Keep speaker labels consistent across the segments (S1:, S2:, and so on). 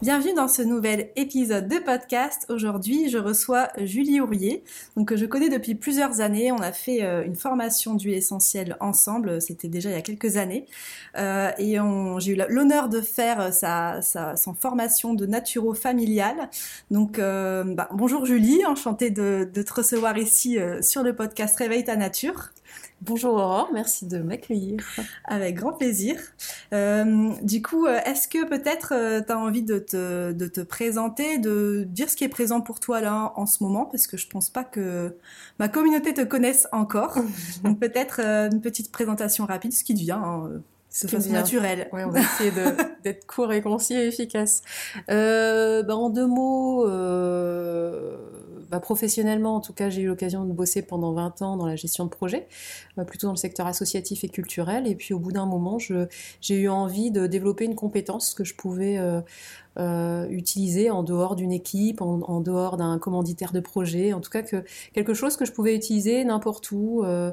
S1: Bienvenue dans ce nouvel épisode de podcast. Aujourd'hui, je reçois Julie Ourier, donc que je connais depuis plusieurs années. On a fait euh, une formation d'huile essentielle ensemble. C'était déjà il y a quelques années, euh, et j'ai eu l'honneur de faire euh, sa, sa, formation de naturo familiale. Donc, bah, bonjour Julie, enchantée de, de, te recevoir ici sur le podcast Réveille ta nature.
S2: Bonjour Aurore, merci de m'accueillir.
S1: Avec grand plaisir. Euh, du coup, euh, est-ce que peut-être euh, tu as envie de te, de te présenter, de dire ce qui est présent pour toi là en ce moment, parce que je pense pas que ma communauté te connaisse encore. Donc peut-être une petite présentation rapide, ce qui devient. Hein,
S2: de façon naturelle. Oui, on va essayer d'être court et concis et efficace. Euh, bah, en deux mots, euh, bah, professionnellement, en tout cas, j'ai eu l'occasion de bosser pendant 20 ans dans la gestion de projet, euh, plutôt dans le secteur associatif et culturel. Et puis, au bout d'un moment, j'ai eu envie de développer une compétence que je pouvais euh, utiliser en dehors d'une équipe, en, dehors d'un commanditaire de projet, en tout cas que quelque chose que je pouvais utiliser n'importe où euh,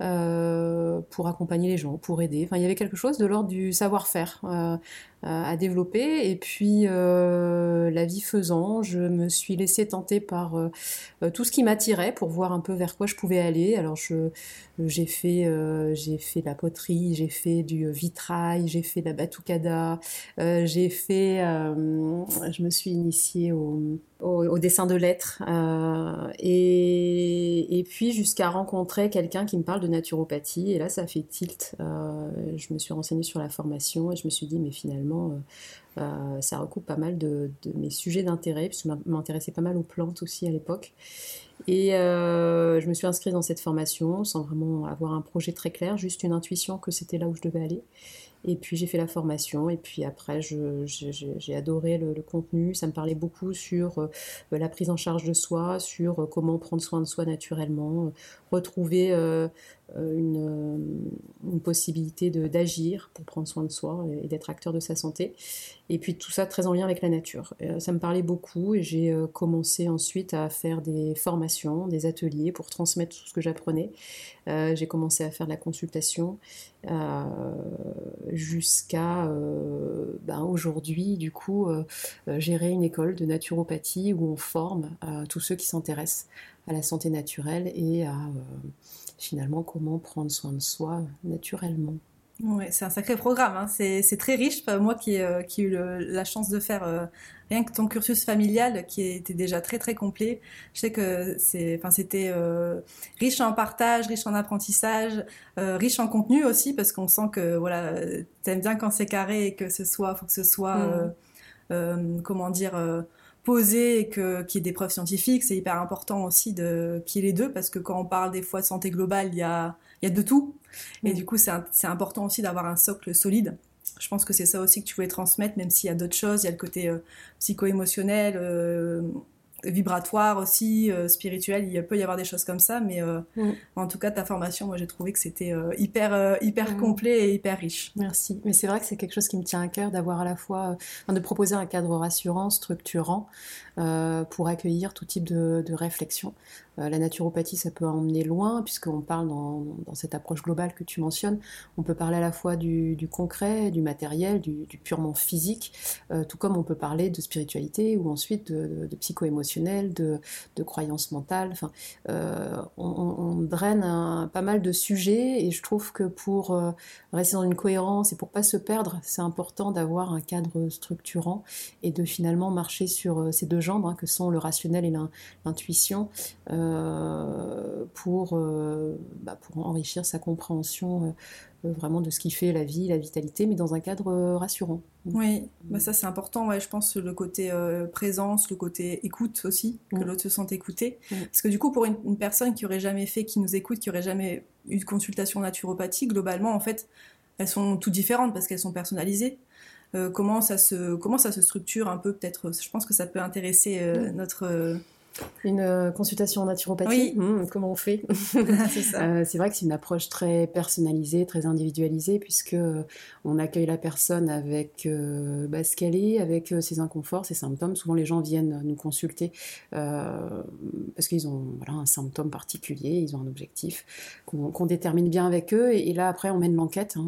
S2: euh, pour accompagner les gens, pour aider. Enfin, il y avait quelque chose de l'ordre du savoir-faire à développer. Et puis, la vie faisant, je me suis laissée tenter par tout ce qui m'attirait pour voir un peu vers quoi je pouvais aller. Alors, je, j'ai fait, j'ai fait de la poterie, j'ai fait du vitrail, j'ai fait de la batucada, j'ai fait, je me suis initiée au, dessin de lettres et, et, puis jusqu'à rencontrer quelqu'un qui me parle de naturopathie et là ça fait tilt. je me suis renseignée sur la formation et je me suis dit mais finalement ça recoupe pas mal de, de mes sujets d'intérêt puisque je m'intéressais pas mal aux plantes aussi à l'époque. Et euh, je me suis inscrite dans cette formation sans vraiment avoir un projet très clair, juste une intuition que c'était là où je devais aller. Et puis j'ai fait la formation et puis après j'ai adoré le, contenu. Ça me parlait beaucoup sur euh, la prise en charge de soi, sur euh, comment prendre soin de soi naturellement, retrouver une, une, possibilité d'agir pour prendre soin de soi et, d'être acteur de sa santé. Et puis tout ça très en lien avec la nature. ça me parlait beaucoup et j'ai commencé ensuite à faire des formations, des ateliers pour transmettre tout ce que j'apprenais. j'ai commencé à faire de la consultation jusqu'à euh, ben aujourd'hui, du coup, euh, euh, gérer une école de naturopathie où on forme tous ceux qui s'intéressent à la santé naturelle et à finalement comment prendre soin de soi naturellement.
S1: Ouais, c'est un sacré programme, hein. c'est très riche. Moi qui ai eu la chance de faire rien que ton cursus familial qui était déjà très très complet, je sais que c'est, enfin c'était euh, riche en partage, riche en apprentissage, euh, riche en contenu aussi parce qu'on sent que voilà, t'aimes bien quand c'est carré et que ce soit, faut que ce soit, mmh. euh, comment dire posé et que qu'il y ait des preuves scientifiques, c'est hyper important aussi de qu'il y ait les deux parce que quand on parle des fois de santé globale, il y a il y a de tout et mmh. du coup c'est important aussi d'avoir un socle solide je pense que c'est ça aussi que tu voulais transmettre, même s'il y a d'autres choses. Il y a le côté euh, psycho-émotionnel, euh, vibratoire aussi, euh, spirituel. Il peut y avoir des choses comme ça, mais mm. en tout cas, ta formation, moi, j'ai trouvé que c'était hyper, hyper mm. complet et hyper riche.
S2: Merci. Mais c'est vrai que c'est quelque chose qui me tient à cœur d'avoir à la fois, de proposer un cadre rassurant, structurant, pour accueillir tout type de, de réflexion. Euh, la naturopathie, ça peut emmener loin, puisqu'on parle dans, cette approche globale que tu mentionnes, on peut parler à la fois du, concret, du matériel, du, purement physique, euh, tout comme on peut parler de spiritualité ou ensuite de, psycho-émotionnel, de, croyances mentales. Enfin, euh, on, draine pas mal de sujets et je trouve que pour rester dans une cohérence et pour pas se perdre, c'est important d'avoir un cadre structurant et de finalement marcher sur ces deux jambes hein, que sont le rationnel et l'intuition. Euh, pour, euh, bah, pour enrichir sa compréhension euh, vraiment de ce qui fait la vie, la vitalité, mais dans un cadre rassurant.
S1: Oui, bah ça c'est important, ouais, je pense le côté présence, le côté écoute aussi, que mm. l'autre se sente écouté. Mm. Parce que du coup, pour une, personne qui aurait jamais fait, qui nous écoute, qui aurait jamais eu de consultation naturopathie, globalement, en fait, elles sont toutes différentes parce qu'elles sont personnalisées. comment ça se comment ça se structure un peu peut-être. Je pense que ça peut intéresser mm. notre
S2: une euh, consultation en naturopathie, hmm, comment on fait? Euh, C'est vrai que c'est une approche très personnalisée, très individualisée, puisque euh, on accueille la personne avec bah, ce qu'elle est, avec ses inconforts, ses symptômes. Souvent, les gens viennent nous consulter parce qu'ils ont un symptôme particulier, ils ont un objectif qu'on détermine bien avec eux. Et, là, après, on mène l'enquête. Hein.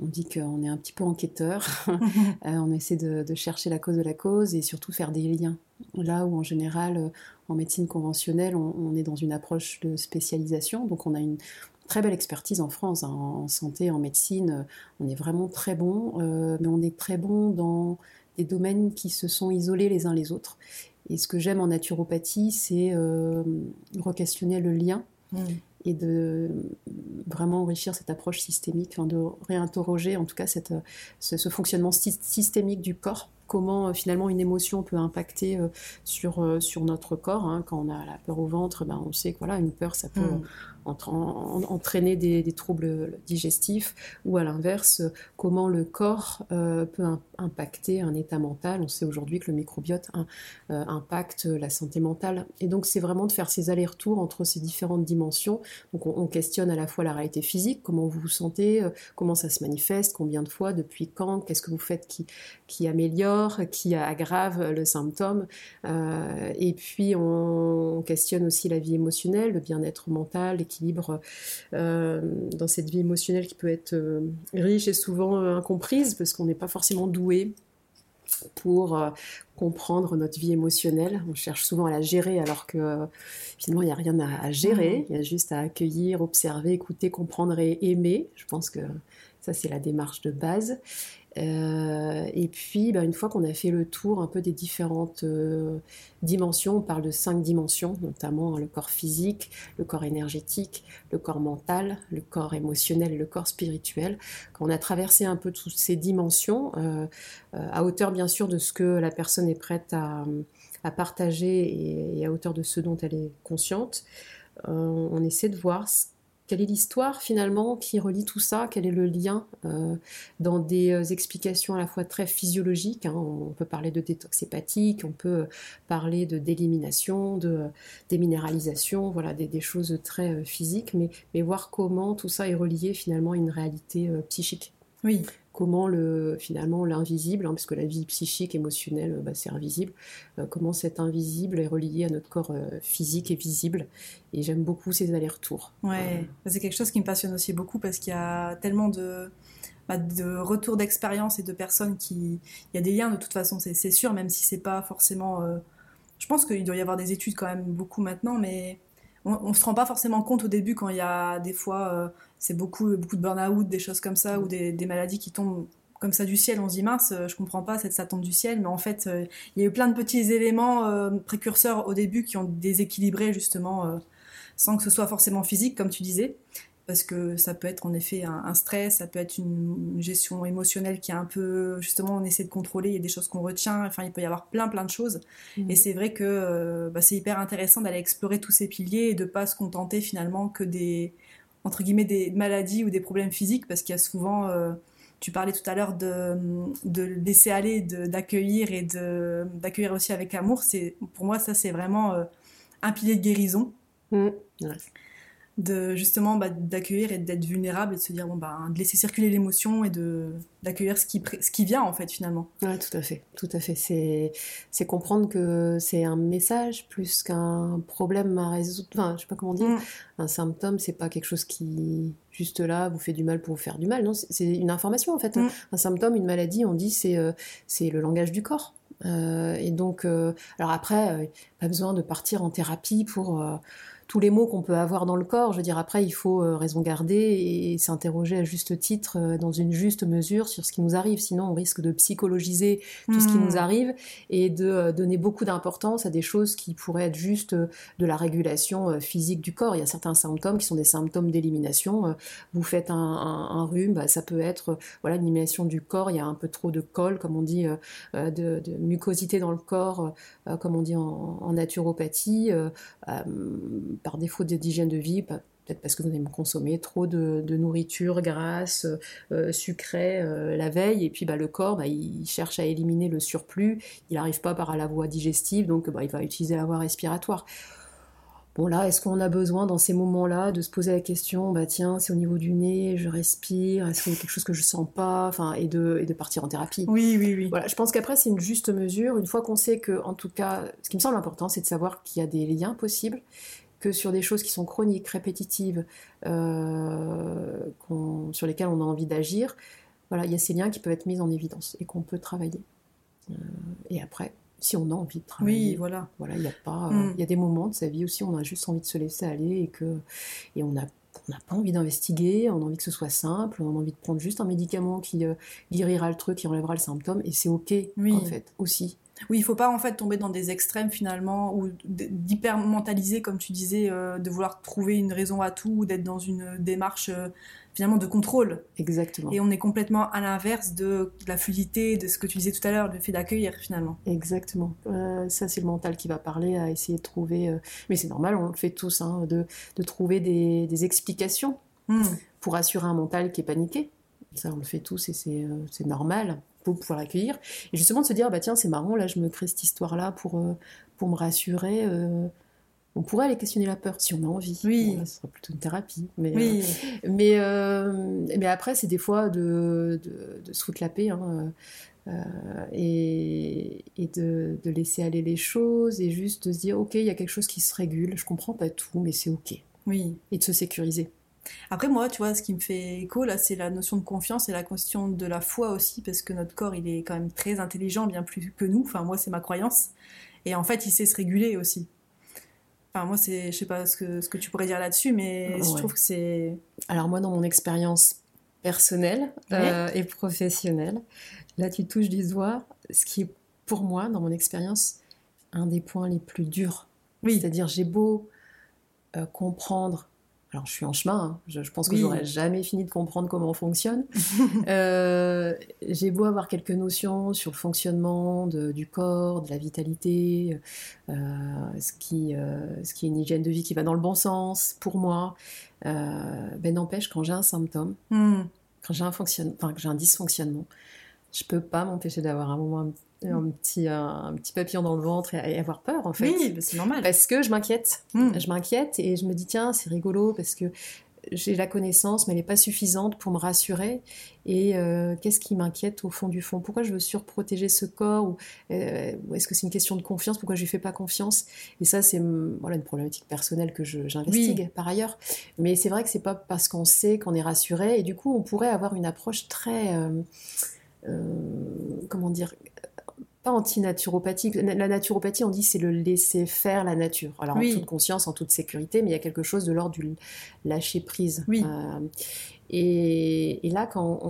S2: on dit qu'on est un petit peu enquêteur. on essaie de, chercher la cause de la cause et surtout faire des liens Là où en général, euh, en médecine conventionnelle, on, est dans une approche de spécialisation, donc on a une très belle expertise en France, hein, en santé, en médecine, on est vraiment très bon, euh, mais on est très bon dans des domaines qui se sont isolés les uns les autres. Et ce que j'aime en naturopathie, c'est euh, re-questionner le lien mmh. et de vraiment enrichir cette approche systémique, de réinterroger en tout cas cette, ce fonctionnement systémique du corps comment euh, finalement une émotion peut impacter euh, sur, euh, sur notre corps. Hein. Quand on a la peur au ventre, ben, on sait que voilà, une peur, ça peut mmh entraîner des, troubles digestifs ou à l'inverse, comment le corps euh, peut impacter un état mental. On sait aujourd'hui que le microbiote euh, impacte la santé mentale. Et donc c'est vraiment de faire ces allers-retours entre ces différentes dimensions. Donc on, questionne à la fois la réalité physique, comment vous vous sentez, euh, comment ça se manifeste, combien de fois, depuis quand, qu'est-ce que vous faites qui, qui améliore, qui aggrave le symptôme. et puis on, questionne aussi la vie émotionnelle, le bien-être mental, équilibre euh, dans cette vie émotionnelle qui peut être euh, riche et souvent euh, incomprise parce qu'on n'est pas forcément doué pour comprendre notre vie émotionnelle. On cherche souvent à la gérer alors que finalement il n'y a rien à, gérer, mmh. il y a juste à accueillir, observer, écouter, comprendre et aimer. Je pense que ça c'est la démarche de base. Euh, et puis, bah, une fois qu'on a fait le tour un peu des différentes euh, dimensions, on parle de cinq dimensions, notamment le corps physique, le corps énergétique, le corps mental, le corps émotionnel, le corps spirituel. Quand on a traversé un peu toutes ces dimensions, euh, à hauteur bien sûr de ce que la personne est prête à, partager et, à hauteur de ce dont elle est consciente, on essaie de voir ce quelle est l'histoire finalement qui relie tout ça Quel est le lien euh, dans des euh, explications à la fois très physiologiques hein? On peut parler de détox hépatique, on peut parler de d'élimination, de déminéralisation, voilà des, choses très euh, physiques, mais, mais voir comment tout ça est relié finalement à une réalité psychique.
S1: Oui
S2: comment le, finalement l'invisible, hein, puisque la vie psychique, émotionnelle, bah, c'est invisible, euh, comment cet invisible est relié à notre corps euh, physique et visible. Et j'aime beaucoup ces allers-retours.
S1: Ouais, c'est quelque chose qui me passionne aussi beaucoup parce qu'il y a tellement de, bah, de retours d'expérience et de personnes qui... Il y a des liens de toute façon, c'est sûr, même si c'est pas forcément... Euh, je pense qu'il doit y avoir des études quand même beaucoup maintenant, mais on, ne se rend pas forcément compte au début quand il y a des fois, euh, c'est beaucoup, beaucoup de burn-out, des choses comme ça, ou des, maladies qui tombent comme ça du ciel. On se dit mince, euh, je comprends pas, ça tombe du ciel, mais en fait, euh, il y a eu plein de petits éléments précurseurs au début qui ont déséquilibré justement, sans que ce soit forcément physique, comme tu disais parce que ça peut être en effet un, stress, ça peut être une, gestion émotionnelle qui est un peu, justement, on essaie de contrôler, il y a des choses qu'on retient, enfin, il peut y avoir plein, plein de choses. Mmh. Et c'est vrai que euh, bah, c'est hyper intéressant d'aller explorer tous ces piliers et de pas se contenter finalement que des, entre guillemets, des maladies ou des problèmes physiques, parce qu'il y a souvent, euh, tu parlais tout à l'heure de, laisser aller, d'accueillir et d'accueillir aussi avec amour. C'est, pour moi, ça, c'est vraiment euh, un pilier de guérison. Mmh de justement bah, d'accueillir et d'être vulnérable et de se dire bon bah de laisser circuler l'émotion et de d'accueillir ce qui ce qui vient en fait finalement.
S2: Ouais tout à fait tout à fait. C'est c'est comprendre que c'est un message plus qu'un problème à résoudre enfin je sais pas comment dire. Mm. un symptôme c'est pas quelque chose qui juste là vous fait du mal pour vous faire du mal. Non c'est une information en fait. Mm. un symptôme une maladie on dit c'est euh, c'est le langage du corps. Euh, et donc euh, alors après pas besoin de partir en thérapie pour tous les mots qu'on peut avoir dans le corps. Je veux dire, après, il faut euh, raison garder et, s'interroger à juste titre, euh, dans une juste mesure, sur ce qui nous arrive. Sinon, on risque de psychologiser tout ce qui nous hmm. arrive et de euh, donner beaucoup d'importance à des choses qui pourraient être juste de la régulation physique du corps. Il y a certains symptômes qui sont des symptômes d'élimination. Vous faites un, rhume, bah, ça peut être voilà l'élimination du corps. Il y a un peu trop de colle, comme on dit, de, mucosité dans le corps, comme on dit en, en naturopathie par défaut d'hygiène de vie, peut peut-être parce que vous avez consommé trop de, nourriture grasse, euh, sucrée la veille, et puis bah, le corps, bah, il cherche à éliminer le surplus, il n'arrive pas par la voie digestive, donc bah, il va utiliser la voie respiratoire. Bon là, est-ce qu'on a besoin dans ces moments-là de se poser la question, bah tiens, c'est au niveau du nez, je respire, est-ce qu'il y a quelque chose que je sens pas, enfin, et de, et de partir en thérapie?
S1: Oui, oui, oui.
S2: Voilà, je pense qu'après c'est une juste mesure. Une fois qu'on sait que, en tout cas, ce qui me semble important, c'est de savoir qu'il y a des liens possibles, que sur des choses qui sont chroniques, répétitives, euh, sur lesquelles on a envie d'agir, voilà, il y a ces liens qui peuvent être mis en évidence et qu'on peut travailler. Euh, et après, si on a envie de travailler.
S1: Oui, voilà.
S2: Voilà, il y a pas, mm. il y a des moments de sa vie aussi où on a juste envie de se laisser aller et que, et on a on n'a pas envie d'investiguer, on a envie que ce soit simple, on a envie de prendre juste un médicament qui euh, guérira le truc, qui enlèvera le symptôme, et c'est ok en fait aussi.
S1: Oui, il faut pas en fait tomber dans des extrêmes finalement ou d'hyper mentaliser comme tu disais, euh, de vouloir trouver une raison à tout, ou d'être dans une démarche euh, finalement de contrôle.
S2: Exactement.
S1: Et on est complètement à l'inverse de, la fluidité, de ce que tu disais tout à l'heure, le fait d'accueillir finalement.
S2: Exactement. Euh, ça, c'est le mental qui va parler, à essayer de trouver, mais c'est normal, on le fait tous, hein, de, de, trouver des, des explications hmm. pour assurer un mental qui est paniqué. Ça, on le fait tous et c'est normal pour pouvoir l'accueillir. Et justement de se dire, bah tiens, c'est marrant, là, je me crée cette histoire-là pour, pour me rassurer on pourrait aller questionner la peur si on a envie.
S1: Oui.
S2: ce serait plutôt une thérapie. Mais, oui. Euh, mais, euh, mais après, c'est des fois de, de, se foutre la paix hein, euh, et, et de, de, laisser aller les choses et juste de se dire ok, il y a quelque chose qui se régule, je comprends pas tout, mais c'est ok.
S1: Oui.
S2: Et de se sécuriser.
S1: Après, moi, tu vois, ce qui me fait écho, là, c'est la notion de confiance et la question de la foi aussi, parce que notre corps, il est quand même très intelligent, bien plus que nous. Enfin, moi, c'est ma croyance. Et en fait, il sait se réguler aussi. Enfin, moi, c'est, je sais pas ce que, ce que tu pourrais dire là-dessus, mais je trouve que c'est.
S2: Alors, moi, dans mon expérience personnelle euh, et professionnelle, là, tu touches du doigt ce qui est, pour moi, dans mon expérience, un des points les plus durs. Oui. C'est-à-dire, j'ai beau euh, comprendre alors, je suis en chemin, hein. je, pense que j'aurais jamais fini de comprendre comment on fonctionne. Euh, j'ai beau avoir quelques notions sur le fonctionnement du corps, de la vitalité, euh, ce, qui, euh, ce qui est une hygiène de vie qui va dans le bon sens pour moi. ben n'empêche, quand j'ai un symptôme, hmm. quand j'ai un, enfin, j'ai un dysfonctionnement, je peux pas m'empêcher d'avoir un moment un petit, un, petit papillon dans le ventre et, avoir peur en fait.
S1: Oui, c'est normal.
S2: Parce que je m'inquiète. Hmm. Je m'inquiète et je me dis tiens, c'est rigolo parce que j'ai la connaissance, mais elle n'est pas suffisante pour me rassurer. Et euh, qu'est-ce qui m'inquiète au fond du fond? Pourquoi je veux surprotéger ce corps Ou, euh, est-ce que c'est une question de confiance? Pourquoi je lui fais pas confiance? Et ça, c'est voilà, une problématique personnelle que j'investigue par ailleurs. Mais c'est vrai que c'est pas parce qu'on sait qu'on est rassuré. Et du coup, on pourrait avoir une approche très... Euh, comment dire pas anti-naturopathique. La naturopathie, on dit, c'est le laisser faire la nature. Alors, en toute conscience, en toute sécurité, mais il y a quelque chose de l'ordre du lâcher prise.
S1: Oui.
S2: Euh, et, là, quand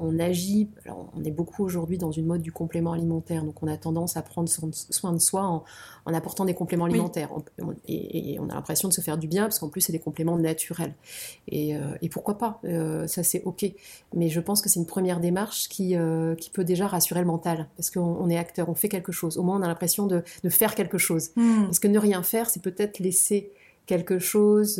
S2: on, agit, on est beaucoup aujourd'hui dans une mode du complément alimentaire, donc on a tendance à prendre soin de soi en, apportant des compléments alimentaires. Et, on a l'impression de se faire du bien, parce qu'en plus, c'est des compléments naturels. Et, euh, pourquoi pas euh, Ça, c'est OK. Mais je pense que c'est une première démarche qui, euh, qui peut déjà rassurer le mental, parce qu'on est acteur, on fait quelque chose. Au moins, on a l'impression de, faire quelque chose. Hmm. Parce que ne rien faire, c'est peut-être laisser quelque chose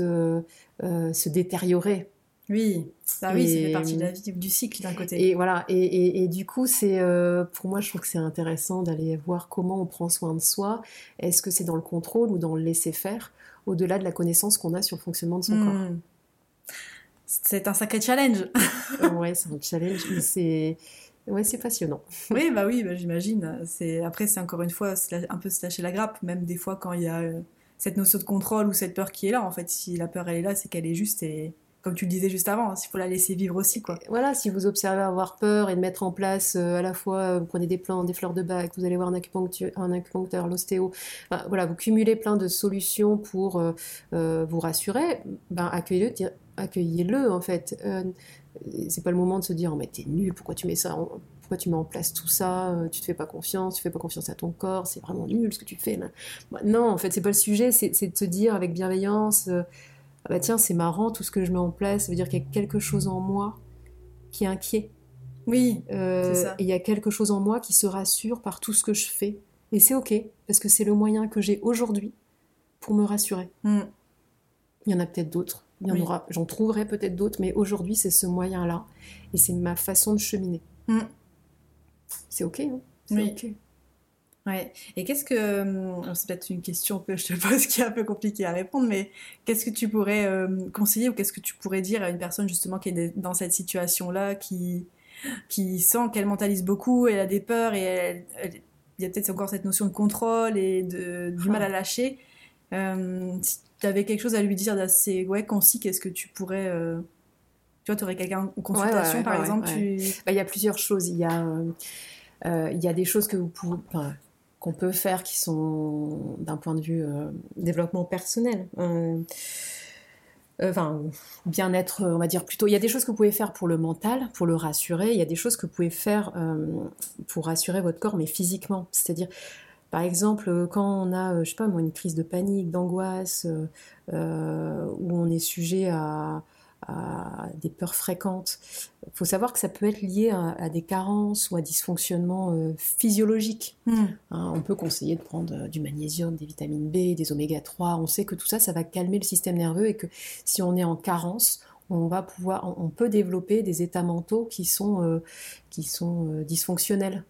S2: se détériorer
S1: oui, ça, oui, ça fait partie de la vie, du cycle d'un côté.
S2: Et voilà, et, et, du coup, c'est euh, pour moi, je trouve que c'est intéressant d'aller voir comment on prend soin de soi. Est-ce que c'est dans le contrôle ou dans le laisser faire, au-delà de la connaissance qu'on a sur le fonctionnement de son corps? Hmm.
S1: C'est un sacré challenge.
S2: ouais, c'est un challenge, mais c'est ouais, c'est passionnant.
S1: oui, bah oui, bah, j'imagine. C'est après, c'est encore une fois un peu se lâcher la grappe, même des fois quand il y a euh, cette notion de contrôle ou cette peur qui est là. En fait, si la peur elle est là, c'est qu'elle est juste et comme tu le disais juste avant, il faut la laisser vivre aussi. Quoi.
S2: Voilà, si vous observez avoir peur et de mettre en place euh, à la fois, euh, vous prenez des plantes, des fleurs de bac, vous allez voir un acupuncteur, un acupuncteur l'ostéo, voilà, vous cumulez plein de solutions pour euh, vous rassurer, ben, accueillez-le, accueillez-le en fait. c'est pas le moment de se dire, oh, mais t'es nul, pourquoi tu mets ça pourquoi tu mets en place tout ça, tu te fais pas confiance, tu fais pas confiance à ton corps, c'est vraiment nul ce que tu fais. Non, en fait, c'est pas le sujet, c'est de se dire avec bienveillance, ah bah tiens, c'est marrant, tout ce que je mets en place, ça veut dire qu'il y a quelque chose en moi qui est inquiet.
S1: Oui,
S2: euh, c'est ça. Et il y a quelque chose en moi qui se rassure par tout ce que je fais. Et c'est ok, parce que c'est le moyen que j'ai aujourd'hui pour me rassurer. Hmm. Il y en a peut-être d'autres. Il y en aura, j'en trouverai peut-être d'autres, mais aujourd'hui, c'est ce moyen-là. Et c'est ma façon de cheminer. Mm. C'est OK, hein
S1: oui. OK. Ouais. Et qu'est-ce que. Hum, c'est peut-être une question que je te pose qui est un peu compliquée à répondre, mais qu'est-ce que tu pourrais euh, conseiller ou qu'est-ce que tu pourrais dire à une personne justement qui est dans cette situation-là, qui, qui sent qu'elle mentalise beaucoup, elle a des peurs et il y a peut-être encore cette notion de contrôle et de, du mal à lâcher. Euh, si tu avais quelque chose à lui dire d'assez ouais, concis, qu'est-ce que tu pourrais. Euh, tu vois, tu aurais quelqu'un en consultation par exemple
S2: bah, Il y a plusieurs choses. Il y a. il y a des choses que vous pouvez, qu'on peut faire qui sont d'un point de vue euh, développement personnel. Euh, euh, enfin, bien-être, on va dire plutôt. Il y a des choses que vous pouvez faire pour le mental, pour le rassurer. Il y a des choses que vous pouvez faire pour rassurer votre corps, mais physiquement. C'est-à-dire, par exemple, quand on a, je sais pas moi, une crise de panique, d'angoisse, où on est sujet à, à des peurs fréquentes. Il faut savoir que ça peut être lié à, des carences ou à dysfonctionnements euh, physiologiques. Hmm. Hein, on peut conseiller de prendre euh, du magnésium, des vitamines B, des oméga 3. On sait que tout ça, ça va calmer le système nerveux et que si on est en carence, on va pouvoir, on peut développer des états mentaux qui sont, euh, qui sont dysfonctionnels.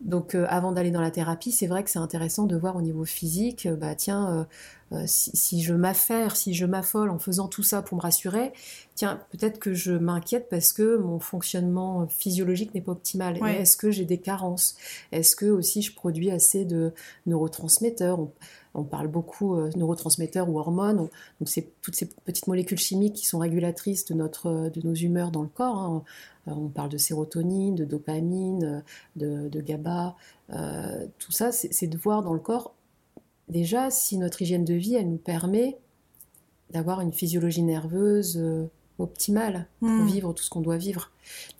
S2: Donc avant d'aller dans la thérapie, c'est vrai que c'est intéressant de voir au niveau physique, bah tiens, euh, si, je m'affaire, si je m'affole en faisant tout ça pour me rassurer, tiens, peut-être que je m'inquiète parce que mon fonctionnement physiologique n'est pas optimal. Est-ce que j'ai des carences? Est-ce que aussi je produis assez de neurotransmetteurs? On, parle beaucoup de euh, neurotransmetteurs ou hormones. donc c'est toutes ces petites molécules chimiques qui sont régulatrices de notre, de nos humeurs dans le corps. Hein. Euh, on parle de sérotonine, de dopamine, de, GABA. tout ça, c'est de voir dans le corps déjà, si notre hygiène de vie, elle nous permet d'avoir une physiologie nerveuse euh, optimale pour hmm. vivre tout ce qu'on doit vivre.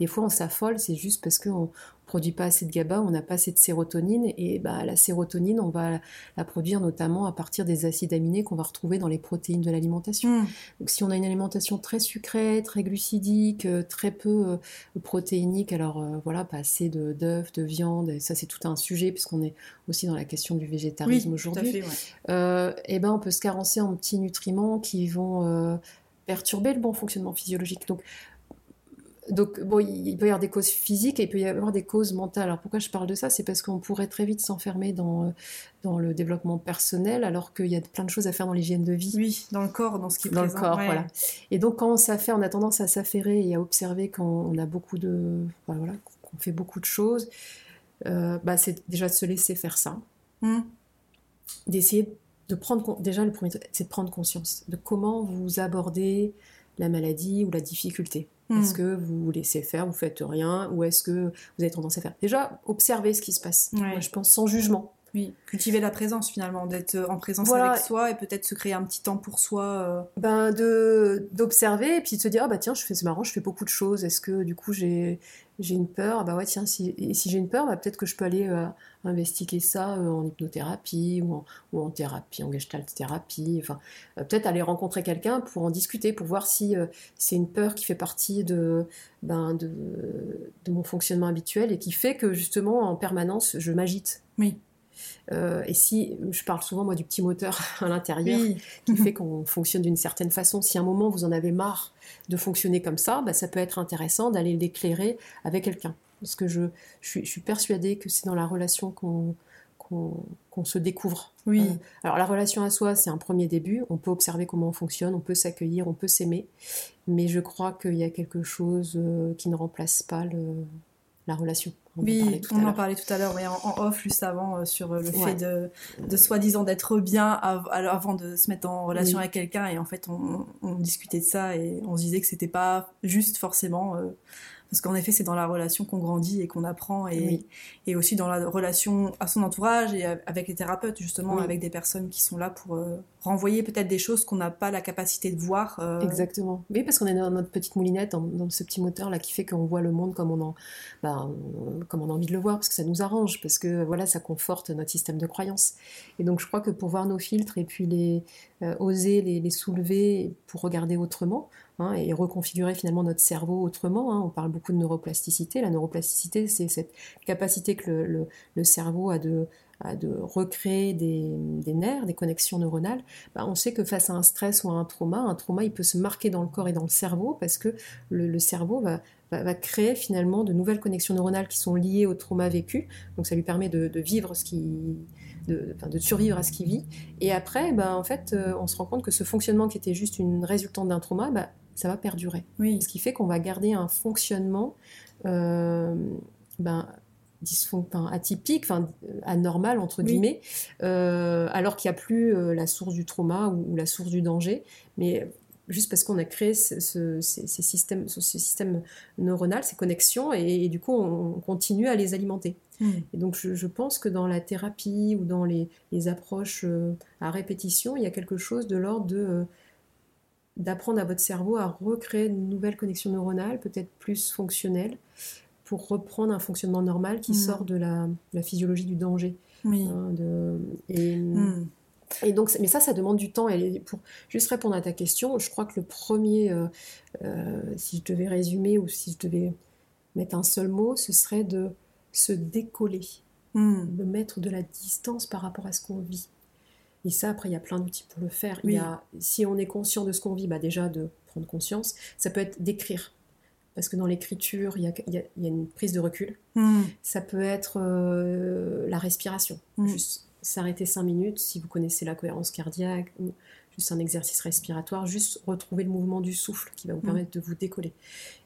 S2: Des fois, on s'affole, c'est juste parce qu'on produit pas assez de GABA, on n'a pas assez de sérotonine, et bah, la sérotonine, on va la produire notamment à partir des acides aminés qu'on va retrouver dans les protéines de l'alimentation. Hmm. Donc si on a une alimentation très sucrée, très glucidique, euh, très peu euh, protéinique, alors euh, voilà, pas assez d'œufs, de, viande, et ça c'est tout un sujet puisqu'on est aussi dans la question du végétarisme aujourd'hui, et ben on peut se carencer en petits nutriments qui vont perturber le bon fonctionnement physiologique. Donc donc, bon, il peut y avoir des causes physiques et il peut y avoir des causes mentales. Alors, pourquoi je parle de ça? C'est parce qu'on pourrait très vite s'enfermer dans, euh, dans le développement personnel, alors qu'il y a plein de choses à faire dans l'hygiène de vie.
S1: Oui, dans le corps, dans ce qui est
S2: Dans le corps, voilà. Et donc, quand on s'affaire, on a tendance à s'affairer et à observer quand on a beaucoup de. voilà, qu'on fait beaucoup de choses. Euh, bah, c'est déjà de se laisser faire ça. Hum. D'essayer de prendre. Déjà, le premier c'est de prendre conscience de comment vous abordez la maladie ou la difficulté. Est-ce hmm. que vous laissez faire, vous faites rien, ou est-ce que vous avez tendance à faire? Déjà, observez ce qui se passe. Moi, je pense sans jugement.
S1: Oui, cultiver la présence finalement, d'être en présence avec soi et peut-être se créer un petit temps pour soi. Euh.
S2: Ben de d'observer et puis de se dire ah bah tiens je fais c'est marrant je fais beaucoup de choses. Est-ce que du coup j'ai j'ai une peur, bah ouais, tiens, si, si j'ai une peur, bah peut-être que je peux aller euh, investiguer ça euh, en hypnothérapie ou en, ou en, thérapie, en gestalt thérapie, enfin, euh, peut-être aller rencontrer quelqu'un pour en discuter, pour voir si c'est une peur qui fait partie de, ben, de, de, mon fonctionnement habituel et qui fait que justement en permanence je m'agite.
S1: Oui.
S2: Euh, et si, je parle souvent moi du petit moteur à l'intérieur qui fait qu'on fonctionne d'une certaine façon, si à un moment vous en avez marre de fonctionner comme ça, bah, ça peut être intéressant d'aller l'éclairer avec quelqu'un. Parce que je, je, suis, persuadée que c'est dans la relation qu'on se découvre.
S1: Oui. Euh,
S2: alors la relation à soi, c'est un premier début. On peut observer comment on fonctionne, on peut s'accueillir, on peut s'aimer. Mais je crois qu'il y a quelque chose euh, qui ne remplace pas le, la relation.
S1: Oui, on en parlait tout à l'heure, en, off juste avant euh, sur euh, le fait de, de soi-disant d'être bien avant de se mettre en relation avec quelqu'un. Et en fait on, discutait de ça et on se disait que c'était pas juste forcément euh, parce qu'en effet, c'est dans la relation qu'on grandit et qu'on apprend, et, et, aussi dans la relation à son entourage et avec les thérapeutes, justement, avec des personnes qui sont là pour euh, renvoyer peut-être des choses qu'on n'a pas la capacité de voir.
S2: Euh. Exactement. Oui, parce qu'on est dans notre petite moulinette, dans, ce petit moteur là qui fait qu'on voit le monde comme on, en, ben, comme on a envie de le voir, parce que ça nous arrange, parce que voilà, ça conforte notre système de croyance. Et donc, je crois que pour voir nos filtres et puis les euh, oser les, soulever pour regarder autrement, Hein, et reconfigurer finalement notre cerveau autrement. Hein. On parle beaucoup de neuroplasticité. La neuroplasticité, c'est cette capacité que le, cerveau a de, de recréer des, nerfs, des connexions neuronales, bah, on sait que face à un stress ou à un trauma, un trauma il peut se marquer dans le corps et dans le cerveau parce que le, cerveau va, va, créer finalement de nouvelles connexions neuronales qui sont liées au trauma vécu. Donc ça lui permet de, vivre ce qui, de, de, survivre à ce qu'il vit. Et après, bah, en fait, euh, on se rend compte que ce fonctionnement qui était juste une résultante d'un trauma, bah, ça va perdurer.
S1: Oui.
S2: Ce qui fait qu'on va garder un fonctionnement euh, ben, atypique, enfin, anormal, entre guillemets, euh, alors qu'il n'y a plus euh, la source du trauma ou, la source du danger. Mais juste parce qu'on a créé ce, ces, systèmes, ce système neuronal, ces connexions, et, du coup, on, continue à les alimenter. Hmm. Et donc, je, pense que dans la thérapie ou dans les, les approches à répétition, il y a quelque chose de l'ordre de d'apprendre à votre cerveau à recréer une nouvelle connexion neuronale, peut-être plus fonctionnelle, pour reprendre un fonctionnement normal qui mm. sort de la, physiologie du danger.
S1: Oui. Hein,
S2: et, mm. et, donc, mais ça, ça demande du temps. Et pour juste répondre à ta question, je crois que le premier, euh, euh, si je devais résumer ou si je devais mettre un seul mot, ce serait de se décoller, mm. de mettre de la distance par rapport à ce qu'on vit. Et ça, après, il y a plein d'outils pour le faire. Il y a, si on est conscient de ce qu'on vit, bah déjà de prendre conscience. Ça peut être d'écrire. Parce que dans l'écriture, il, y a une prise de recul.
S1: Hmm.
S2: Ça peut être euh, la respiration. Hmm. Juste s'arrêter cinq minutes si vous connaissez la cohérence cardiaque, ou juste un exercice respiratoire, juste retrouver le mouvement du souffle qui va vous hmm. permettre de vous décoller.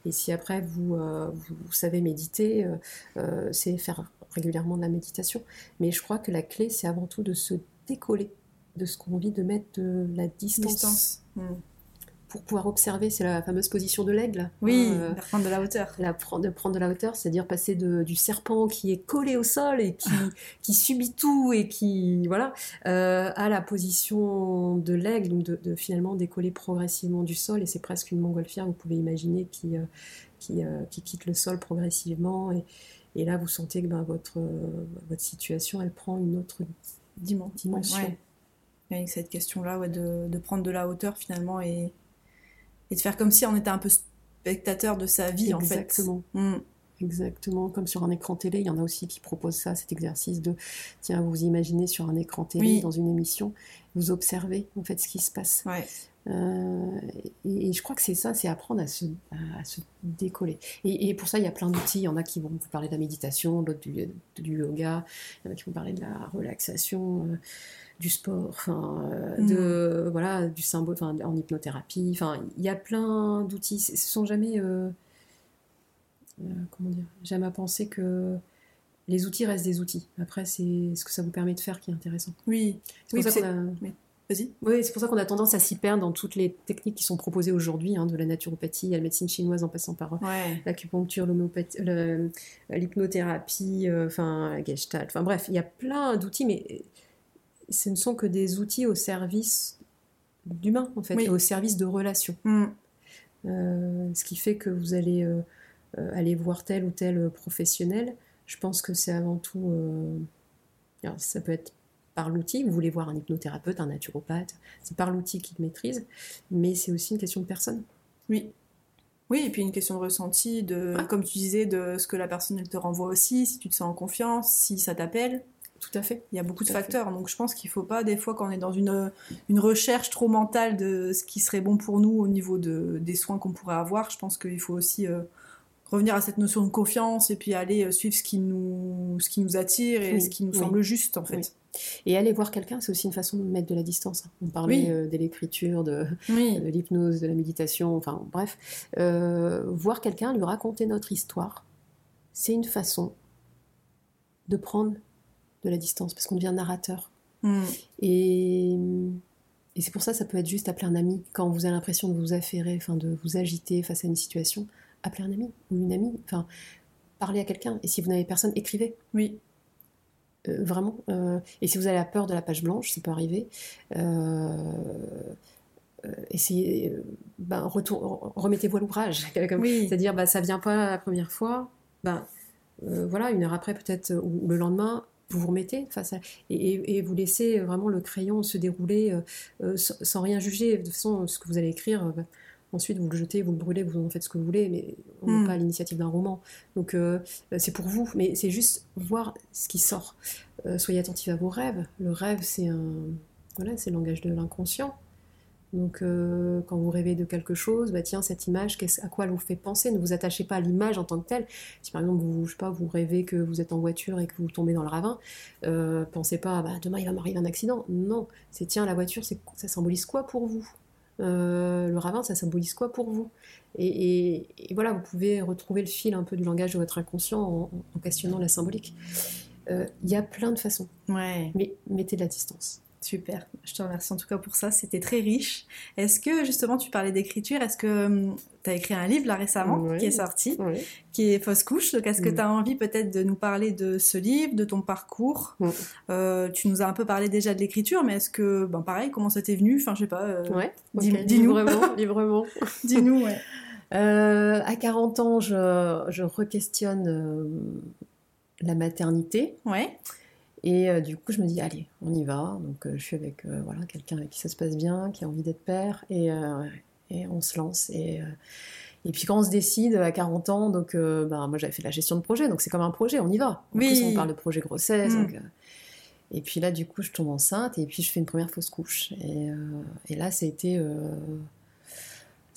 S2: Et si après vous, euh, vous, savez méditer, euh, c'est faire régulièrement de la méditation. Mais je crois que la clé, c'est avant tout de se décoller de ce qu'on vit, de mettre de la distance.
S1: Hmm.
S2: Pour pouvoir observer, c'est la fameuse position de l'aigle.
S1: Oui, euh, prendre de la hauteur.
S2: La, de prendre de la hauteur, c'est-à-dire passer du serpent qui est collé au sol et qui, qui subit tout et qui. Voilà, euh, à la position de l'aigle, donc de, finalement décoller progressivement du sol. Et c'est presque une montgolfière, vous pouvez imaginer, qui, euh, qui, qui, quitte le sol progressivement. Et, et là, vous sentez que ben, votre, votre situation, elle prend une autre dimension
S1: avec cette question-là, ouais, de, de, prendre de la hauteur finalement et, et, de faire comme si on était un peu spectateur de sa vie
S2: en fait. Exactement.
S1: Mm.
S2: Exactement, comme sur un écran télé, il y en a aussi qui proposent ça, cet exercice de, tiens, vous imaginez sur un écran télé, dans une émission, vous observez en fait ce qui se passe.
S1: Ouais.
S2: Euh, et, je crois que c'est ça, c'est apprendre à se, à, se décoller. Et, pour ça, il y a plein d'outils. Il y en a qui vont vous parler de la méditation, d'autres du, du, yoga, il y en a qui vont parler de la relaxation. Euh, du sport, euh, mm. de voilà, du symbole, en hypnothérapie. Enfin, il y a plein d'outils. Ce sont jamais, euh, comment dire, jamais à penser que les outils restent des outils. Après, c'est ce que ça vous permet de faire qui est intéressant.
S1: Oui,
S2: c'est pour, ça qu'on a... Oui, c'est pour ça qu'on a tendance à s'y perdre dans toutes les techniques qui sont proposées aujourd'hui, hein, de la naturopathie à la médecine chinoise en passant par l'acupuncture, l'hypnothérapie, enfin la gestalt. Enfin bref, il y a plein d'outils, mais ce ne sont que des outils au service d'humain, en fait, au service de relations.
S1: Mm.
S2: Euh, ce qui fait que vous allez euh, euh, aller voir tel ou tel professionnel, je pense que c'est avant tout. ça peut être par l'outil, vous voulez voir un hypnothérapeute, un naturopathe, c'est par l'outil qu'il maîtrise, mais c'est aussi une question de personne.
S1: Oui. Oui, et puis une question de ressenti, de, comme tu disais, de ce que la personne elle te renvoie aussi, si tu te sens en confiance, si ça t'appelle.
S2: Tout à fait.
S1: Il y a beaucoup de facteurs. Donc je pense qu'il ne faut pas, des fois, quand on est dans une, une recherche trop mentale de ce qui serait bon pour nous au niveau de, des soins qu'on pourrait avoir, je pense qu'il faut aussi euh, revenir à cette notion de confiance et puis aller euh, suivre ce qui nous, ce qui nous attire et ce qui nous semble juste, en fait.
S2: Et aller voir quelqu'un, c'est aussi une façon de mettre de la distance. On parlait euh, de l'écriture, de, de l'hypnose, de la méditation, enfin bref. voir quelqu'un, lui raconter notre histoire, c'est une façon de prendre de la distance, parce qu'on devient narrateur.
S1: Hmm.
S2: Et, et c'est pour ça ça peut être juste appeler un ami. Quand vous avez l'impression de vous affairer, enfin de vous agiter face à une situation, appelez un ami ou une amie. Enfin, parlez à quelqu'un. Et si vous n'avez personne, écrivez.
S1: Oui.
S2: Euh, vraiment. Euh, et si vous avez la peur de la page blanche, ça peut arriver. Euh, essayez, ben, retour, remettez-vous à l'ouvrage.
S1: Oui.
S2: C'est-à-dire, bah, ça vient pas la première fois. Ben, voilà, une heure après peut-être, ou le lendemain, vous vous remettez face à, et, vous laissez vraiment le crayon se dérouler euh, sans, rien juger. De toute façon, ce que vous allez écrire, ensuite vous le jetez, vous le brûlez, vous en faites ce que vous voulez, mais on n'est hmm. pas à l'initiative d'un roman. Donc euh, c'est pour vous, mais c'est juste voir ce qui sort. soyez attentifs à vos rêves. Le rêve, c'est un, voilà, c'est le langage de l'inconscient. Donc, euh, quand vous rêvez de quelque chose, bah tiens, cette image, à quoi elle vous fait penser? Ne vous attachez pas à l'image en tant que telle. Si par exemple, vous, je sais pas, vous rêvez que vous êtes en voiture et que vous tombez dans le ravin, euh, pensez pas, bah, demain il va m'arriver un accident. Non, c'est tiens, la voiture, ça symbolise quoi pour vous? Euh, Le ravin, ça symbolise quoi pour vous? Et, voilà, vous pouvez retrouver le fil un peu du langage de votre inconscient en, en questionnant la symbolique. Il y a plein de façons.
S1: Ouais.
S2: Mais mettez de la distance.
S1: Super, je te remercie en tout cas pour ça, c'était très riche. Est-ce que justement tu parlais d'écriture, est-ce que hum, tu as écrit un livre là récemment qui est sorti, qui est Fausse couche, donc est-ce que tu as envie peut-être de nous parler de ce livre, de ton parcours euh, Tu nous as un peu parlé déjà de l'écriture, mais est-ce que, ben pareil, comment ça t'est venu? Enfin je sais pas, euh,
S2: dis-nous. vraiment, librement.
S1: dis-nous, ouais.
S2: Euh, à 40 ans, je, je re-questionne la maternité.
S1: Ouais.
S2: Et euh, du coup, je me dis, allez, on y va. Donc, euh, je suis avec euh, voilà, quelqu'un avec qui ça se passe bien, qui a envie d'être père, et, et, on se lance. Et, et puis, quand on se décide à 40 ans, donc, ben, moi, j'avais fait la gestion de projet, donc c'est comme un projet, on y va. En oui. plus, on parle de projet grossesse. Mm. et puis là, du coup, je tombe enceinte, et puis je fais une première fausse couche. Et, et là, été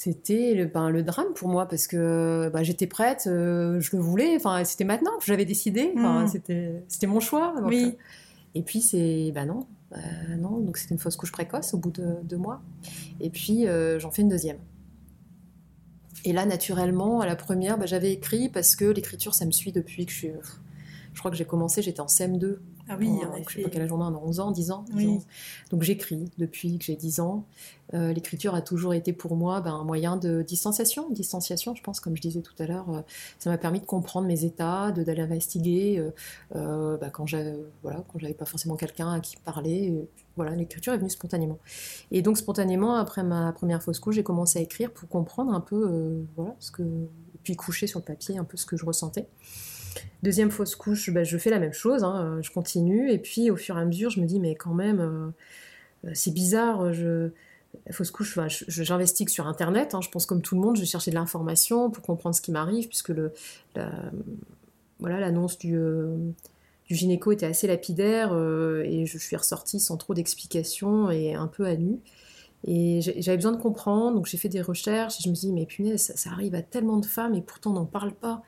S2: c'était le, ben, le drame pour moi parce que ben, j'étais prête, euh, je le voulais, enfin c'était maintenant, j'avais décidé, enfin, mm. c'était, c'était mon choix.
S1: oui. Euh,
S2: et puis c'est, ben non, non, donc c'était une fausse couche précoce au bout de deux mois. Et puis euh, j'en fais une deuxième. Et là, naturellement, à la première, ben, j'avais écrit parce que l'écriture, ça me suit depuis que je suis. Je crois que j'ai commencé, j'étais en CM2.
S1: Ah oui,
S2: en, Je sais pas quel âge on a, 11 ans, 10 ans. Donc j'écris depuis que j'ai 10 ans. Euh, l'écriture a toujours été pour moi ben, un moyen de distanciation. Distanciation, je pense, comme je disais tout à l'heure, euh, ça m'a permis de comprendre mes états, d'aller investiguer euh, ben, quand j'avais voilà, pas forcément quelqu'un à qui parler. voilà, l'écriture est venue spontanément. Et donc spontanément, après ma première fausse couche, j'ai commencé à écrire pour comprendre un peu, voilà, ce que, puis coucher sur le papier un peu ce que je ressentais. Deuxième fausse couche, bah, je fais la même chose, hein, je continue, et puis au fur et à mesure, je me dis, mais quand même, euh, c'est bizarre, je... fausse couche, j'investigue sur Internet, hein, je pense comme tout le monde, je cherchais de l'information pour comprendre ce qui m'arrive, puisque le, voilà, l'annonce du, euh, du gynéco était assez lapidaire, euh, et je suis ressortie sans trop d'explications et un peu à nu. Et j'avais besoin de comprendre, donc j'ai fait des recherches, et je me dis, mais punaise, ça, ça arrive à tellement de femmes, et pourtant on n'en parle pas.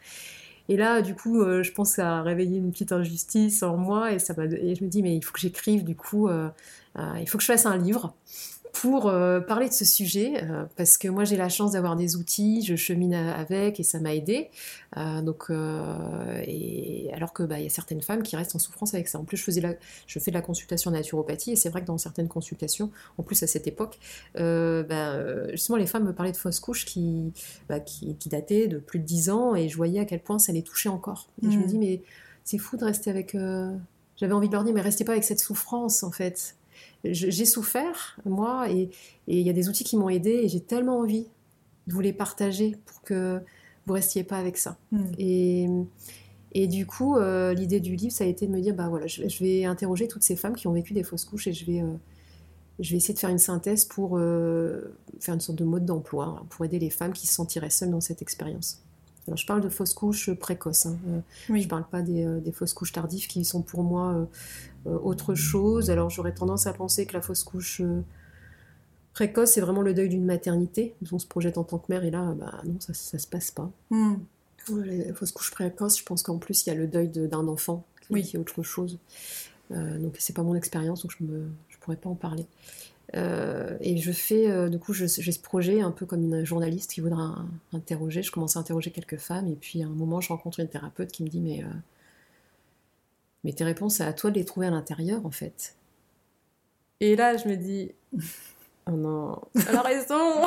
S2: Et là, du coup, euh, je pense a réveillé une petite injustice en moi et, ça et je me dis, mais il faut que j'écrive, du coup, euh, euh, il faut que je fasse un livre pour euh, parler de ce sujet, euh, parce que moi j'ai la chance d'avoir des outils, je chemine avec et ça m'a aidé. Euh, donc, et alors que bah, il y a certaines femmes qui restent en souffrance avec ça. En plus, je, faisais la, je fais de la consultation naturopathie et c'est vrai que dans certaines consultations, en plus à cette époque, bah, justement les femmes me parlaient de fausses couches qui, bah, qui, qui, dataient de plus de 10 ans et je voyais à quel point ça les touchait encore. Et je me mmh. dis, mais c'est fou de rester avec. J'avais envie de leur dire, mais restez pas avec cette souffrance en fait j'ai souffert, moi, et il y a des outils qui m'ont aidé, et j'ai tellement envie de vous les partager pour que vous restiez pas avec ça. Hmm. Et, et, du coup, euh, l'idée du livre, ça a été de me dire, bah voilà, je, vais interroger toutes ces femmes qui ont vécu des fausses couches, et je vais, euh, je vais essayer de faire une synthèse pour euh, faire une sorte de mode d'emploi, hein, pour aider les femmes qui se sentiraient seules dans cette expérience. Alors, je parle de fausses couches précoces. Hein. Je ne parle pas des, des, fausses couches tardives qui sont pour moi euh, autre chose. Alors j'aurais tendance à penser que la fausse couche euh, précoce, c'est vraiment le deuil d'une maternité. On se projette en tant que mère et là, bah, non, ça, ça se passe pas.
S1: Hmm.
S2: La fausse couche précoce, je pense qu'en plus, il y a le deuil d'un enfant qui, oui. est autre chose. Euh, donc c'est pas mon expérience, donc je ne je pourrais pas en parler. Et je fais, du coup, j'ai ce projet un peu comme une journaliste qui voudra interroger. Je commence à interroger quelques femmes, et puis à un moment, je rencontre une thérapeute qui me dit Mais mais tes réponses, c'est à toi de les trouver à l'intérieur, en fait. Et là, je me dis, oh non, elle a raison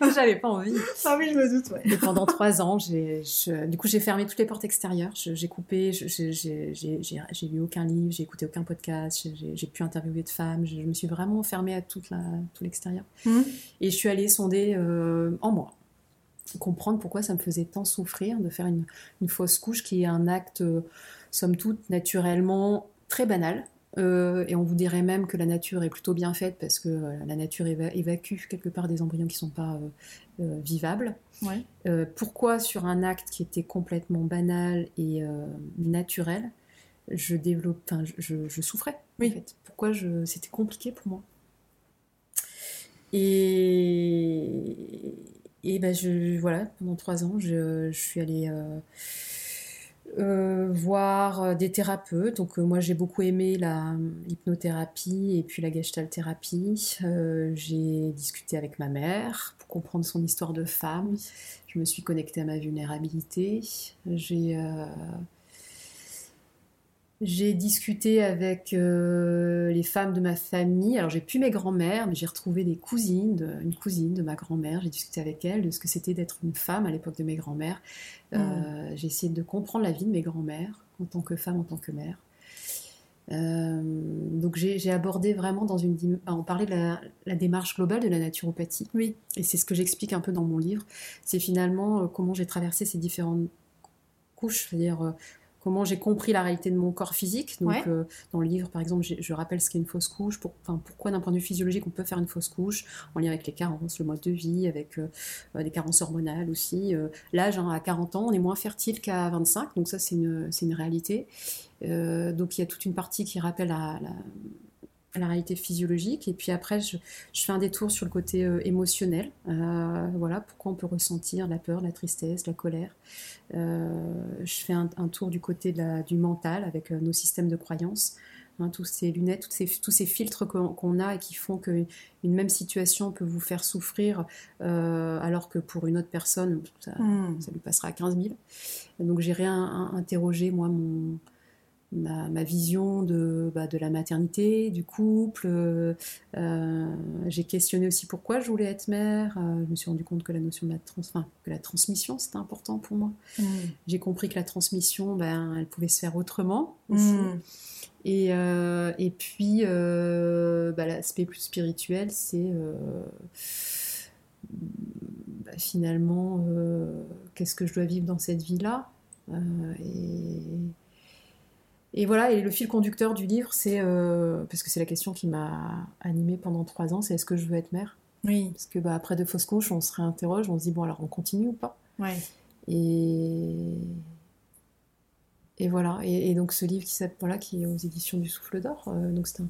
S2: J'avais pas envie.
S1: Ah oui, je me doute, ouais.
S2: Et pendant trois ans, j'ai, du coup, j'ai fermé toutes les portes extérieures. J'ai coupé, j'ai lu aucun livre, j'ai écouté aucun podcast, j'ai pu interviewer de femmes. Je, me suis vraiment fermée à toute la, tout l'extérieur. Mmh. Et je suis allée sonder euh, en moi comprendre pourquoi ça me faisait tant souffrir de faire une, une fausse couche qui est un acte somme toute naturellement très banal. Et on vous dirait même que la nature est plutôt bien faite parce que la nature évacue quelque part des embryons qui ne sont pas vivables. pourquoi sur un acte qui était complètement banal et naturel, je développe, je, souffrais en fait? Pourquoi c'était compliqué pour moi? Et, et ben je, voilà, pendant trois ans, je, suis allée euh, euh, voir des thérapeutes. Donc, euh, moi, j'ai beaucoup aimé la hypnothérapie et puis la gestalt thérapie. j'ai discuté avec ma mère pour comprendre son histoire de femme. Je me suis connectée à ma vulnérabilité. J'ai j'ai discuté avec euh, les femmes de ma famille. Alors j'ai plus mes grands-mères, mais j'ai retrouvé des cousines, une cousine de ma grand-mère. J'ai discuté avec elle de ce que c'était d'être une femme à l'époque de mes grands-mères. Euh, hmm. J'ai essayé de comprendre la vie de mes grands-mères en tant que femme, en tant que mère. Euh, donc j'ai abordé vraiment dans une... On parlait de la, la, démarche globale de la naturopathie.
S1: Oui.
S2: Et c'est ce que j'explique un peu dans mon livre. C'est finalement comment j'ai traversé ces différentes couches, c'est-à-dire comment j'ai compris la réalité de mon corps physique. Donc, euh, dans le livre, par exemple, je rappelle ce qu'est une fausse couche, pour, pourquoi d'un point de vue physiologique on peut faire une fausse couche, en lien avec les carences, le mode de vie, avec euh, euh, des carences hormonales aussi. L'âge, hein, à 40 ans, on est moins fertile qu'à 25, donc ça c'est une, une, réalité. donc il y a toute une partie qui rappelle la, la réalité physiologique. Et puis après, je, fais un détour sur le côté euh, émotionnel. Euh, voilà, pourquoi on peut ressentir la peur, la tristesse, la colère. Euh, je fais un, tour du côté de la, du mental avec nos systèmes de croyances. Hein, tous ces lunettes, tous ces, tous ces filtres qu'on a et qui font qu'une même situation peut vous faire souffrir, alors que pour une autre personne, ça, ça lui passera à 15 000. Donc j'ai réinterrogé, moi, mon, ma, vision de, bah, de la maternité, du couple. Euh, j'ai questionné aussi pourquoi je voulais être mère. Euh, je me suis rendu compte que la notion de la, trans, que la transmission, c'était important pour moi. Mm. J'ai compris que la transmission, ben, elle pouvait se faire autrement aussi. Mm. Et, euh, et, puis, bah, l'aspect plus spirituel, c'est bah, finalement, qu'est-ce que je dois vivre dans cette vie-là et et voilà, et le fil conducteur du livre, c'est, euh, parce que c'est la question qui m'a animée pendant trois ans, c'est est-ce que je veux être mère?
S1: Oui.
S2: Parce que bah, après deux fausses couches, on se réinterroge, on se dit, bon alors on continue ou pas?
S1: Ouais.
S2: Et... Et voilà, et, donc ce livre qui, voilà, qui est aux éditions du Souffle d'Or, euh, donc c'est un,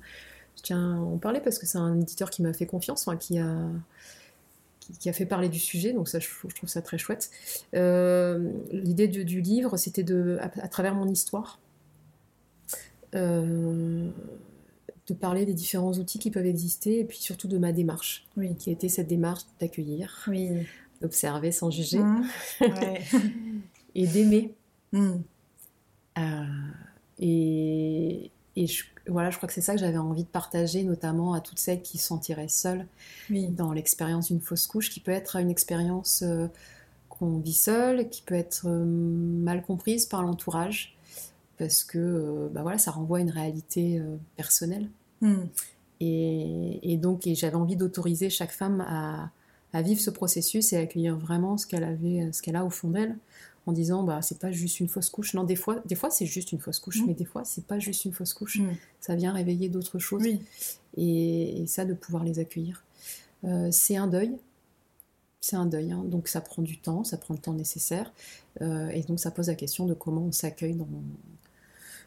S2: je tiens à en parler parce que c'est un éditeur qui m'a fait confiance, qui a qui, a fait parler du sujet, donc ça, je, trouve ça très chouette. Euh, l'idée du, livre, c'était de, à, travers mon histoire, de parler des différents outils qui peuvent exister et puis surtout de ma démarche,
S1: oui.
S2: qui été cette démarche d'accueillir,
S1: oui.
S2: d'observer sans juger
S1: mmh.
S2: et d'aimer.
S1: Mmh.
S2: Euh, et, et je, voilà, je crois que c'est ça que j'avais envie de partager, notamment à toutes celles qui se sentiraient seules dans l'expérience d'une fausse couche, qui peut être une expérience euh, qu'on vit seule, qui peut être mal comprise par l'entourage parce que euh, bah voilà, ça renvoie à une réalité euh, personnelle.
S1: Hmm.
S2: Et, donc, j'avais envie d'autoriser chaque femme à, vivre ce processus et à accueillir vraiment ce qu'elle avait, ce qu'elle a au fond d'elle, en disant bah c'est pas juste une fausse couche. Non, des fois, des fois c'est juste une fausse couche, hmm. mais des fois c'est pas juste une fausse couche.
S1: Hmm.
S2: Ça vient réveiller d'autres choses. Et, ça, de pouvoir les accueillir, euh, c'est un deuil. C'est un deuil, hein. donc ça prend du temps, ça prend le temps nécessaire, et donc ça pose la question de comment on s'accueille dans,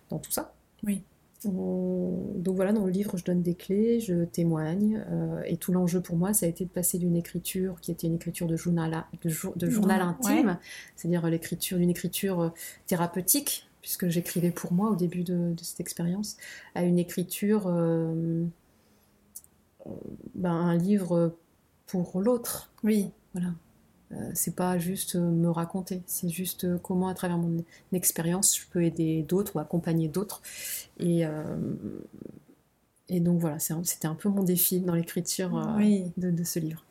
S2: dans tout ça.
S1: Oui.
S2: Donc voilà, dans le livre, je donne des clés, je témoigne, euh, et tout l'enjeu pour moi, ça a été de passer d'une écriture qui était une écriture de journal, de, journal intime, c'est-à-dire l'écriture d'une écriture euh, thérapeutique, puisque j'écrivais pour moi au début de, cette expérience, à une écriture, euh, ben, un livre pour l'autre.
S1: Oui.
S2: Voilà. Euh, c'est pas juste euh, me raconter, c'est juste euh, comment à travers mon expérience je peux aider d'autres ou accompagner d'autres. Et, et donc voilà, c'était un peu mon défi dans l'écriture de, ce livre.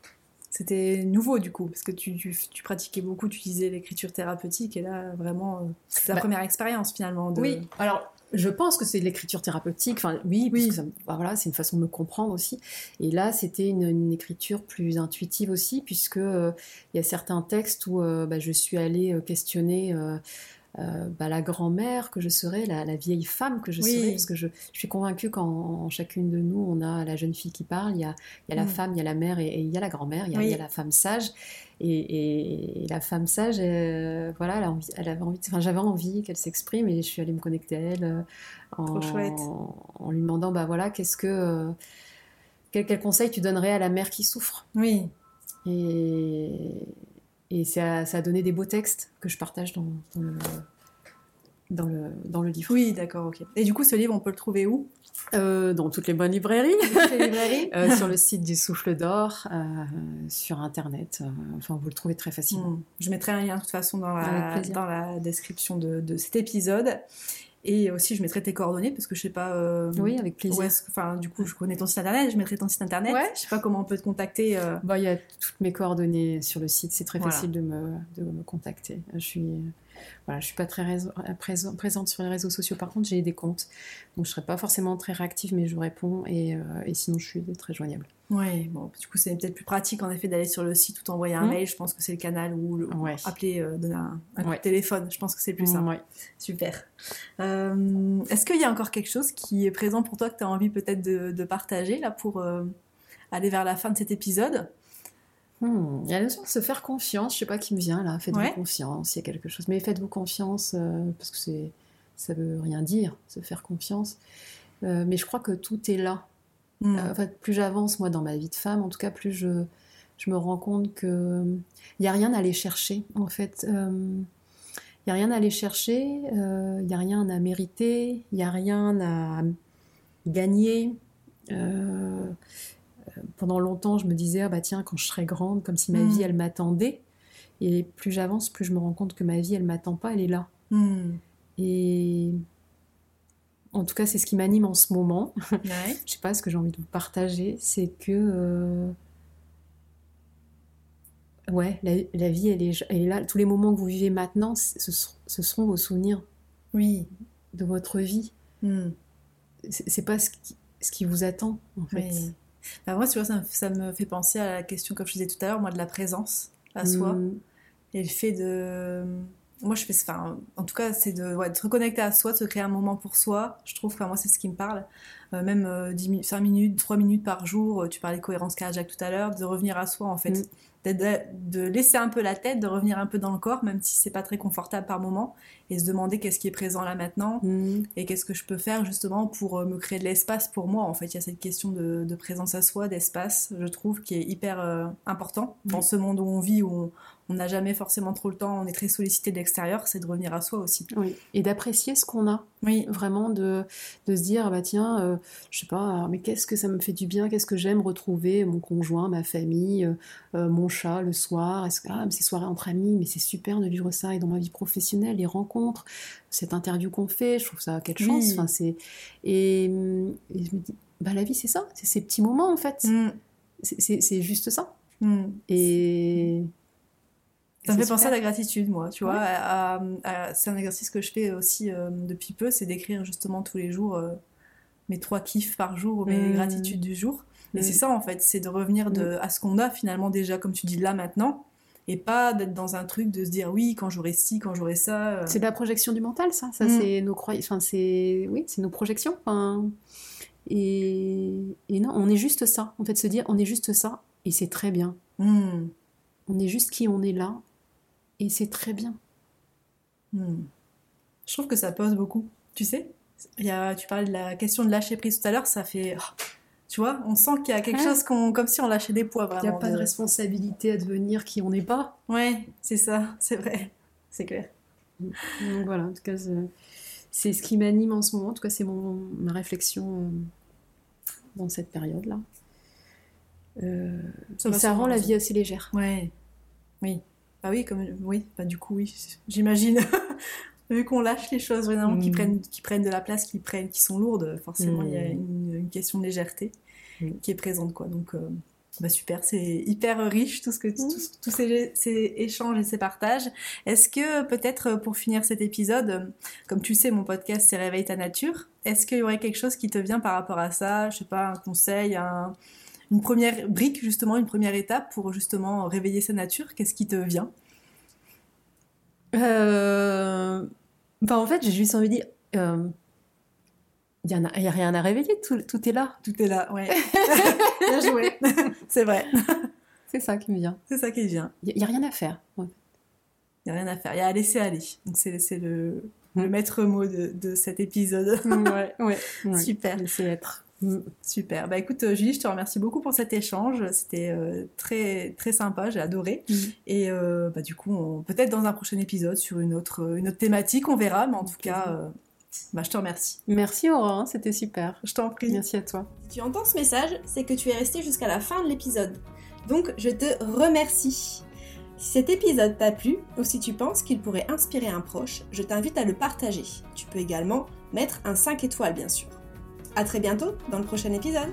S1: C'était nouveau du coup, parce que tu, tu, pratiquais beaucoup, tu disais l'écriture thérapeutique, et là vraiment, c'est la bah première expérience finalement. De...
S2: Oui, alors je pense que c'est l'écriture thérapeutique. Enfin, oui, oui. Bah, voilà, c'est une façon de me comprendre aussi. Et là, c'était une, écriture plus intuitive aussi, puisque euh, il y a certains textes où euh, bah, je suis allée euh, bah, la grand-mère que je serai, la, vieille femme que je serai, parce que je, suis convaincue qu'en chacune de nous, on a la jeune fille qui parle, il y a, il y a la mm. femme, il y a la mère et, il y a la grand-mère, il, il, y a la femme sage. Et, la femme sage, euh, voilà, elle, envie, elle avait envie, enfin, j'avais envie qu'elle s'exprime et je suis allée me connecter à elle euh, en, en, lui demandant, bah voilà, qu'est-ce que, quel, quel, conseil tu donnerais à la mère qui souffre?
S1: Oui.
S2: Et, et ça, ça, a donné des beaux textes que je partage dans, dans le, dans le, dans le livre.
S1: Oui, d'accord, ok. Et du coup, ce livre, on peut le trouver où?
S2: Euh, dans toutes les bonnes librairies, euh, sur le site du Souffle d'Or, euh, sur Internet. enfin, vous le trouvez très facilement. Hmm.
S1: Je mettrai un lien de toute façon dans la, dans la description de, de, cet épisode. Et aussi, je mettrai tes coordonnées parce que je sais pas.
S2: oui, avec plaisir.
S1: Enfin, du coup, je connais ton site internet. Je mettrai ton site internet. Ouais. Je sais pas comment on peut te contacter.
S2: Bah, il y a toutes mes coordonnées sur le site. C'est très facile de me, de me contacter. Je suis voilà, je suis pas très présente sur les réseaux sociaux. Par contre, j'ai des comptes, donc je serai pas forcément très réactive, mais je réponds et, euh, et sinon je suis très joignable.
S1: Ouais, bon, du coup, c'est peut-être plus pratique en effet d'aller sur le site ou t'envoyer un mmh. mail. Je pense que c'est le canal ou, appeler, euh, donner un, coup de téléphone. Je pense que c'est plus simple. Ouais. Super. Euh, est-ce qu'il y a encore quelque chose qui est présent pour toi que tu as envie peut-être de, de, partager là pour aller vers la fin de cet épisode?
S2: Hmm, il y a la notion de se faire confiance, je sais pas qui me vient là, faites-vous confiance, il y a quelque chose. Mais faites-vous confiance, euh, parce que c'est, ça veut rien dire, se faire confiance. Euh, mais je crois que tout est là. Hmm. Euh, en fait, plus j'avance, moi, dans ma vie de femme, en tout cas, plus je, je me rends compte que il n'y a rien à aller chercher, en fait. Il n'y a rien à aller chercher, il n'y a rien à mériter, il n'y a rien à gagner pendant longtemps, je me disais, ah bah tiens, quand je serai grande, comme si ma vie, hmm. elle m'attendait. Et plus j'avance, plus je me rends compte que ma vie, elle m'attend pas, elle est là. Hmm. Et en tout cas, c'est ce qui m'anime en ce moment. Ouais. je sais pas ce que j'ai envie de vous partager, c'est que euh, ouais, la, vie, elle est, elle est, là. Tous les moments que vous vivez maintenant, ce, ce seront vos souvenirs.
S1: Oui.
S2: De votre vie. Hmm. C'est pas ce qui, ce qui, vous attend, en fait.
S1: Bah, moi, tu vois, ça, me fait penser à la question, comme je disais tout à l'heure, moi, de la présence à soi. Mm. Et le fait de. Moi, je fais. Enfin, en tout cas, c'est de, ouais, de, se reconnecter à soi, de se créer un moment pour soi. Je trouve, enfin, moi, c'est ce qui me parle. Euh, même euh, 10, 5 minutes, 3 minutes par jour, euh, tu parlais de cohérence cardiaque tout à l'heure, de revenir à soi, en fait. Mm de, laisser un peu la tête, de revenir un peu dans le corps, même si c'est pas très confortable par moment, et se demander qu'est-ce qui est présent là maintenant, mhm. et qu'est-ce que je peux faire justement pour euh, me créer de l'espace pour moi. En fait, il y a cette question de, présence à soi, d'espace, je trouve, qui est hyper euh, important dans ce monde où on vit, où on, on n'a jamais forcément trop le temps, on est très sollicité de l'extérieur, c'est de revenir à soi aussi.
S2: Oui, et d'apprécier ce qu'on a. Oui. Vraiment de, de se dire, bah tiens, euh, je sais pas, mais qu'est-ce que ça me fait du bien, qu'est-ce que j'aime retrouver mon conjoint, ma famille, euh, euh, mon chat le soir, est-ce que ah, ces soirées entre amis, mais c'est super de vivre ça, et dans ma vie professionnelle, les rencontres, cette interview qu'on fait, je trouve ça quelle chance. Enfin, c'est... Et, je me dis, bah la vie c'est ça, c'est ces petits moments en fait. Mm. C'est juste ça. Mm. Et
S1: ça me fait penser à la gratitude, moi, tu vois. c'est un exercice que je fais aussi euh, depuis peu, c'est d'écrire justement tous les jours euh, mes trois kiffs par jour, mes mmh. gratitudes du jour. Et c'est mmh. ça, en fait, c'est de revenir de, mmh. à ce qu'on a finalement déjà, comme tu dis, là, maintenant. Et pas d'être dans un truc de se dire oui, quand j'aurai ci, quand j'aurai ça.
S2: Euh. C'est de la projection du mental, ça. Ça, c'est nos croyances. Enfin, c'est. Oui, c'est nos projections. Enfin... Et... et non, on est juste ça. En fait, se dire on est juste ça. Et c'est très bien. On est juste qui on est là et c'est très bien.
S1: Hmm. Je trouve que ça pose beaucoup. Tu sais, il y a, tu parlais de la question de lâcher prise tout à l'heure, ça fait. Oh, tu vois, on sent qu'il y a quelque chose qu'on, comme si on lâchait des poids.
S2: Il n'y a pas de... responsabilité à devenir qui on n'est pas.
S1: Ouais, c'est ça, c'est vrai, c'est clair.
S2: Donc voilà, en tout cas, c'est ce qui m'anime en ce moment. En tout cas, c'est mon, ma réflexion euh, dans cette période-là. Euh, ça, ça rend la vie assez légère.
S1: Ouais, oui. Bah oui, comme oui, bah du coup oui, j'imagine. Vu qu'on lâche les choses vraiment qui mm. prennent qui prennent de la place, qui prennent qui sont lourdes, forcément il y a mm. une, question de légèreté mm. qui est présente quoi. Donc euh, bah super, c'est hyper riche tout ce que tous ces, ces, échanges et ces partages. Est-ce que peut-être pour finir cet épisode, comme tu sais mon podcast c'est Réveille ta nature, est-ce qu'il y aurait quelque chose qui te vient par rapport à ça, je sais pas un conseil, un une première brique, justement, une première étape pour justement réveiller sa nature Qu'est-ce qui te vient?
S2: Euh, Bah, en fait, j'ai juste envie de dire, il n'y a, a, rien à réveiller, tout, tout, est là.
S1: Tout est là, ouais. Bien joué. c'est vrai.
S2: C'est ça qui me vient.
S1: C'est ça qui vient.
S2: Il n'y a, rien à faire.
S1: Il n'y a rien à faire. Il y a à laisser aller. Donc, c'est le, le mm. maître mot de, de cet épisode.
S2: ouais, ouais,
S1: Super.
S2: Laisser être.
S1: Mm. Super. Bah écoute, euh, Julie, je te remercie beaucoup pour cet échange. C'était euh, très très sympa. J'ai adoré. Mm. Et euh, bah, du coup, peut-être dans un prochain épisode sur une autre une autre thématique, on verra. Mais en tout cas, bah, je te remercie.
S2: Merci Aurore, c'était super.
S1: Je t'en prie.
S2: Merci à toi.
S3: Si tu entends ce message, c'est que tu es resté jusqu'à la fin de l'épisode. Donc, je te remercie. Si cet épisode t'a plu ou si tu penses qu'il pourrait inspirer un proche, je t'invite à le partager. Tu peux également mettre un 5 étoiles bien sûr. A très bientôt dans le prochain épisode